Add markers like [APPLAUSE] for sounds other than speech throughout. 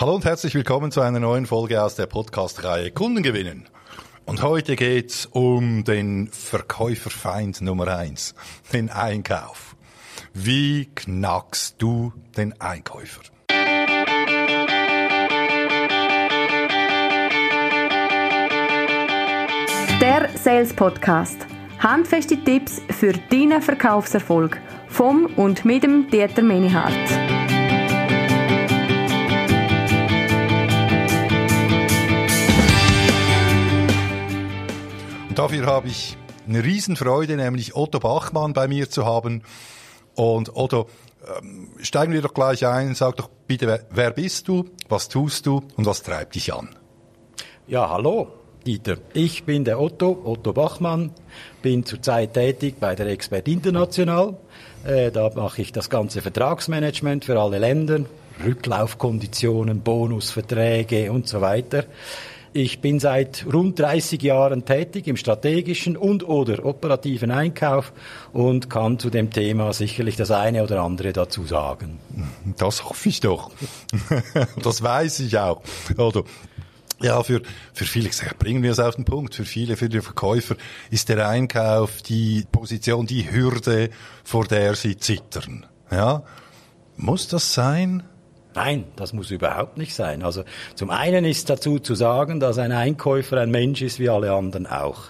Hallo und herzlich willkommen zu einer neuen Folge aus der Podcast-Reihe Kunden gewinnen. Und heute geht's um den Verkäuferfeind Nummer eins, den Einkauf. Wie knackst du den Einkäufer? Der Sales Podcast. Handfeste Tipps für deinen Verkaufserfolg vom und mit dem Dieter Menihardt. Dafür habe ich eine Riesenfreude, nämlich Otto Bachmann bei mir zu haben. Und Otto, ähm, steigen wir doch gleich ein. Sag doch bitte, wer bist du, was tust du und was treibt dich an? Ja, hallo, Dieter. Ich bin der Otto, Otto Bachmann, bin zurzeit tätig bei der Expert International. Äh, da mache ich das ganze Vertragsmanagement für alle Länder, Rücklaufkonditionen, Bonusverträge und so weiter. Ich bin seit rund 30 Jahren tätig im strategischen und oder operativen Einkauf und kann zu dem Thema sicherlich das eine oder andere dazu sagen. Das hoffe ich doch. [LAUGHS] das weiß ich auch. Oder ja, für, für viele, bringen wir es auf den Punkt, für viele, für die Verkäufer ist der Einkauf die Position, die Hürde, vor der sie zittern. Ja? Muss das sein? Nein, das muss überhaupt nicht sein. Also zum einen ist dazu zu sagen, dass ein Einkäufer ein Mensch ist wie alle anderen auch.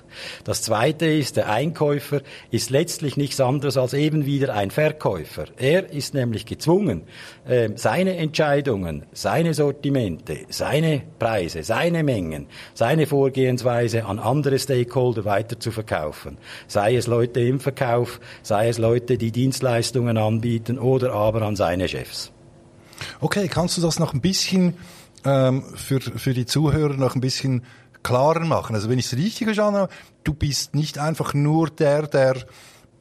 Das zweite ist, der Einkäufer ist letztlich nichts anderes als eben wieder ein Verkäufer. Er ist nämlich gezwungen, ähm, seine Entscheidungen, seine Sortimente, seine Preise, seine Mengen, seine Vorgehensweise an andere Stakeholder weiter zu verkaufen. Sei es Leute im Verkauf, sei es Leute, die Dienstleistungen anbieten oder aber an seine Chefs. Okay, kannst du das noch ein bisschen ähm, für, für die Zuhörer noch ein bisschen klarer machen? Also wenn ich es richtig verstanden habe, du bist nicht einfach nur der, der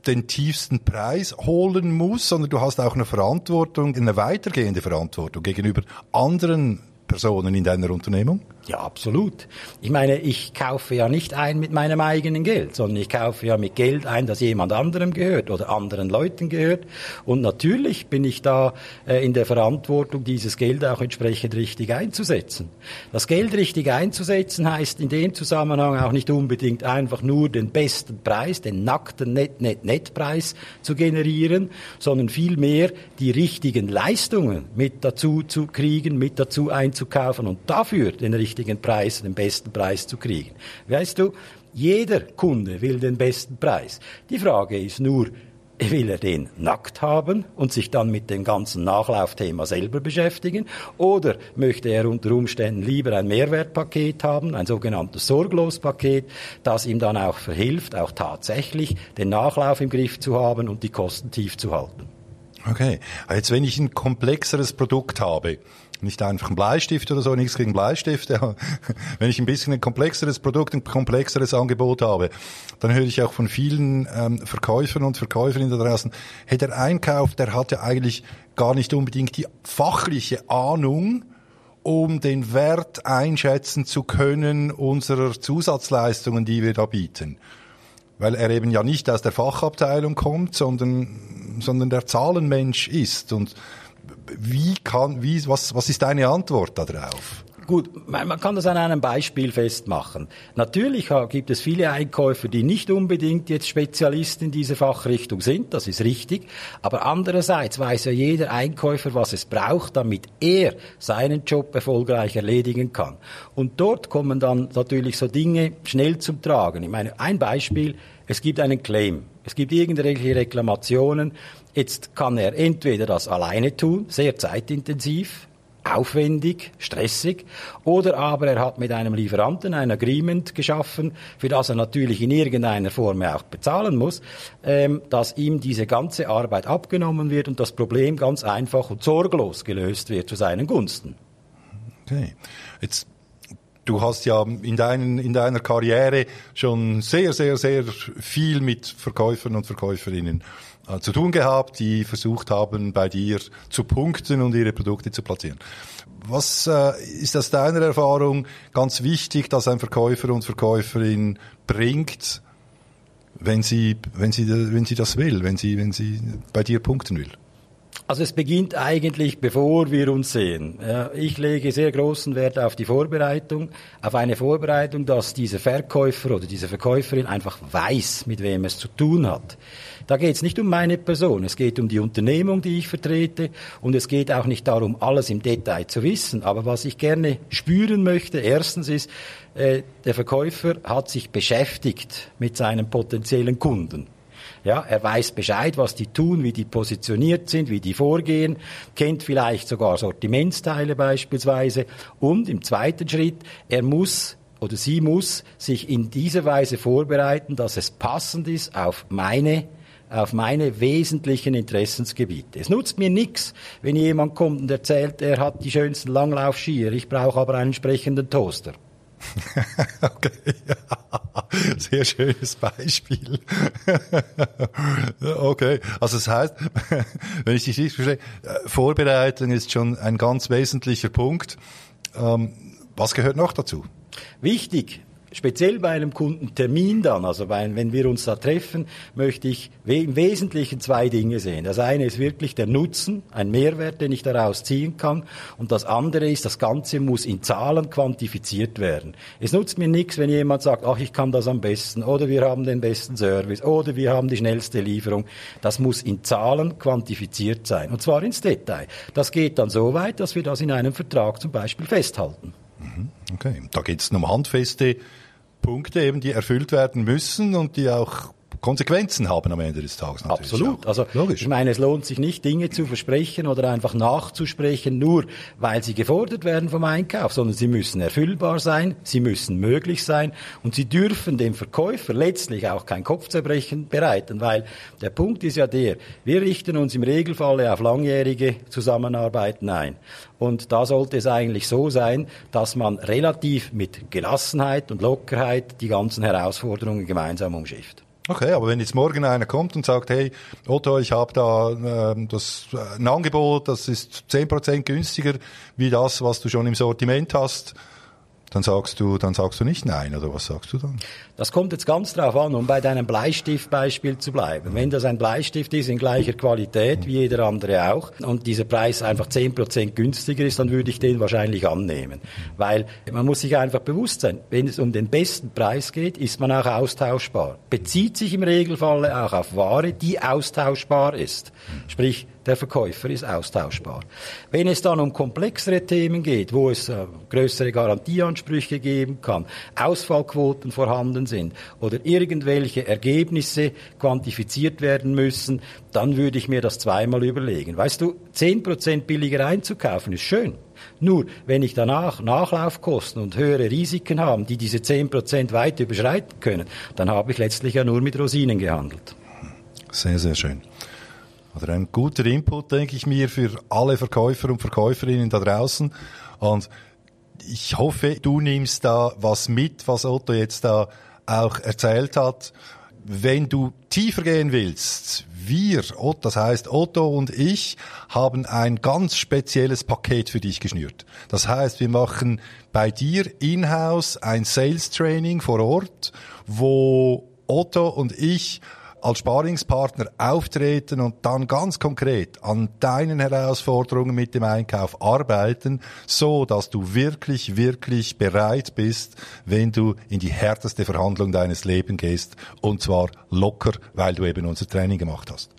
den tiefsten Preis holen muss, sondern du hast auch eine Verantwortung, eine weitergehende Verantwortung gegenüber anderen Personen in deiner Unternehmung? Ja, absolut. Ich meine, ich kaufe ja nicht ein mit meinem eigenen Geld, sondern ich kaufe ja mit Geld ein, das jemand anderem gehört oder anderen Leuten gehört. Und natürlich bin ich da äh, in der Verantwortung, dieses Geld auch entsprechend richtig einzusetzen. Das Geld richtig einzusetzen heißt in dem Zusammenhang auch nicht unbedingt einfach nur den besten Preis, den nackten Net-Net-Net-Preis zu generieren, sondern vielmehr die richtigen Leistungen mit dazu zu kriegen, mit dazu einzukaufen und dafür den richtigen richtigen Preis, den besten Preis zu kriegen. Weißt du, jeder Kunde will den besten Preis. Die Frage ist nur, will er den nackt haben und sich dann mit dem ganzen Nachlaufthema selber beschäftigen? Oder möchte er unter Umständen lieber ein Mehrwertpaket haben, ein sogenanntes Sorglospaket, das ihm dann auch verhilft, auch tatsächlich den Nachlauf im Griff zu haben und die Kosten tief zu halten? Okay, jetzt wenn ich ein komplexeres Produkt habe, nicht einfach ein Bleistift oder so, nichts gegen Bleistifte. [LAUGHS] Wenn ich ein bisschen ein komplexeres Produkt, ein komplexeres Angebot habe, dann höre ich auch von vielen ähm, Verkäufern und Verkäuferinnen da draußen, hey, der Einkauf, der hat ja eigentlich gar nicht unbedingt die fachliche Ahnung, um den Wert einschätzen zu können unserer Zusatzleistungen, die wir da bieten. Weil er eben ja nicht aus der Fachabteilung kommt, sondern, sondern der Zahlenmensch ist. Und wie kann, wie, was, was ist deine Antwort darauf? Gut, man kann das an einem Beispiel festmachen. Natürlich gibt es viele Einkäufer, die nicht unbedingt jetzt Spezialisten in dieser Fachrichtung sind, das ist richtig. Aber andererseits weiß ja jeder Einkäufer, was es braucht, damit er seinen Job erfolgreich erledigen kann. Und dort kommen dann natürlich so Dinge schnell zum Tragen. Ich meine, ein Beispiel, es gibt einen Claim. Es gibt irgendwelche Reklamationen. Jetzt kann er entweder das alleine tun, sehr zeitintensiv, aufwendig, stressig, oder aber er hat mit einem Lieferanten ein Agreement geschaffen, für das er natürlich in irgendeiner Form auch bezahlen muss, ähm, dass ihm diese ganze Arbeit abgenommen wird und das Problem ganz einfach und sorglos gelöst wird zu seinen Gunsten. Okay. Jetzt Du hast ja in, deinen, in deiner Karriere schon sehr, sehr, sehr viel mit Verkäufern und Verkäuferinnen äh, zu tun gehabt, die versucht haben, bei dir zu punkten und ihre Produkte zu platzieren. Was äh, ist aus deiner Erfahrung ganz wichtig, dass ein Verkäufer und Verkäuferin bringt, wenn sie, wenn sie, wenn sie das will, wenn sie, wenn sie bei dir punkten will? Also es beginnt eigentlich, bevor wir uns sehen. Ich lege sehr großen Wert auf die Vorbereitung, auf eine Vorbereitung, dass dieser Verkäufer oder diese Verkäuferin einfach weiß, mit wem es zu tun hat. Da geht es nicht um meine Person, es geht um die Unternehmung, die ich vertrete und es geht auch nicht darum, alles im Detail zu wissen. Aber was ich gerne spüren möchte, erstens ist, äh, der Verkäufer hat sich beschäftigt mit seinen potenziellen Kunden. Ja, er weiß Bescheid, was die tun, wie die positioniert sind, wie die vorgehen, kennt vielleicht sogar Sortimentsteile beispielsweise. Und im zweiten Schritt, er muss oder sie muss sich in dieser Weise vorbereiten, dass es passend ist auf meine auf meine wesentlichen Interessensgebiete. Es nutzt mir nichts, wenn jemand kommt und erzählt, er hat die schönsten Langlaufskier, ich brauche aber einen entsprechenden Toaster. [LAUGHS] okay, ja. Sehr schönes Beispiel. [LAUGHS] okay, also das heißt, [LAUGHS] wenn ich dich richtig verstehe, äh, Vorbereitung ist schon ein ganz wesentlicher Punkt. Ähm, was gehört noch dazu? Wichtig, speziell bei einem Kundentermin dann, also bei, wenn wir uns da treffen, möchte ich im Wesentlichen zwei Dinge sehen. Das eine ist wirklich der Nutzen, ein Mehrwert, den ich daraus ziehen kann. Und das andere ist, das Ganze muss in Zahlen quantifiziert werden. Es nutzt mir nichts, wenn jemand sagt, ach, ich kann das am besten, oder wir haben den besten Service, oder wir haben die schnellste Lieferung. Das muss in Zahlen quantifiziert sein. Und zwar ins Detail. Das geht dann so weit, dass wir das in einem Vertrag zum Beispiel festhalten. Mhm. Okay, da geht es um handfeste Punkte eben, die erfüllt werden müssen und die auch Konsequenzen haben am Ende des Tages natürlich. Absolut. Auch. Also Logisch. ich meine, es lohnt sich nicht, Dinge zu versprechen oder einfach nachzusprechen, nur weil sie gefordert werden vom Einkauf, sondern sie müssen erfüllbar sein, sie müssen möglich sein und sie dürfen dem Verkäufer letztlich auch kein Kopfzerbrechen bereiten, weil der Punkt ist ja der, wir richten uns im Regelfall auf langjährige Zusammenarbeiten ein. Und da sollte es eigentlich so sein, dass man relativ mit Gelassenheit und Lockerheit die ganzen Herausforderungen gemeinsam umschifft. Okay, aber wenn jetzt morgen einer kommt und sagt, hey, Otto, ich habe da äh, das, äh, ein Angebot, das ist zehn Prozent günstiger wie das, was du schon im Sortiment hast, dann sagst du, dann sagst du nicht nein, oder was sagst du dann? Das kommt jetzt ganz drauf an, um bei deinem Bleistiftbeispiel zu bleiben. Wenn das ein Bleistift ist in gleicher Qualität wie jeder andere auch und dieser Preis einfach zehn Prozent günstiger ist, dann würde ich den wahrscheinlich annehmen. Weil man muss sich einfach bewusst sein, wenn es um den besten Preis geht, ist man auch austauschbar. Bezieht sich im Regelfall auch auf Ware, die austauschbar ist. Sprich, der Verkäufer ist austauschbar. Wenn es dann um komplexere Themen geht, wo es äh, größere Garantieansprüche geben kann, Ausfallquoten vorhanden sind oder irgendwelche Ergebnisse quantifiziert werden müssen, dann würde ich mir das zweimal überlegen. Weißt du, zehn Prozent billiger einzukaufen ist schön. Nur, wenn ich danach Nachlaufkosten und höhere Risiken habe, die diese zehn Prozent weit überschreiten können, dann habe ich letztlich ja nur mit Rosinen gehandelt. Sehr, sehr schön. Oder ein guter Input, denke ich mir, für alle Verkäufer und Verkäuferinnen da draußen. Und ich hoffe, du nimmst da was mit, was Otto jetzt da auch erzählt hat. Wenn du tiefer gehen willst, wir, das heißt Otto und ich, haben ein ganz spezielles Paket für dich geschnürt. Das heißt, wir machen bei dir in-house ein Sales Training vor Ort, wo Otto und ich als Sparingspartner auftreten und dann ganz konkret an deinen Herausforderungen mit dem Einkauf arbeiten, so dass du wirklich, wirklich bereit bist, wenn du in die härteste Verhandlung deines Lebens gehst und zwar locker, weil du eben unser Training gemacht hast.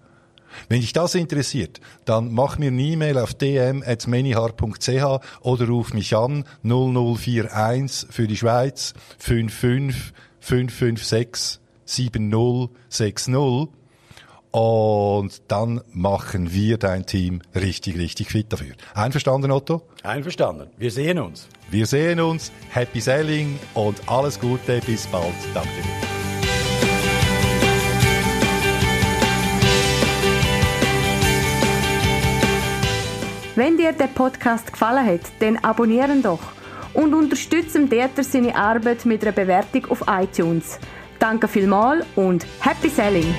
Wenn dich das interessiert, dann mach mir eine E-Mail auf dm.manyhard.ch oder ruf mich an 0041 für die Schweiz 55 556 7060 und dann machen wir dein Team richtig, richtig fit dafür. Einverstanden, Otto? Einverstanden. Wir sehen uns. Wir sehen uns. Happy Sailing und alles Gute. Bis bald. Danke. Wenn dir der Podcast gefallen hat, dann abonnieren doch und unterstützen Dieter seine Arbeit mit einer Bewertung auf iTunes. Danke vielmals und happy selling!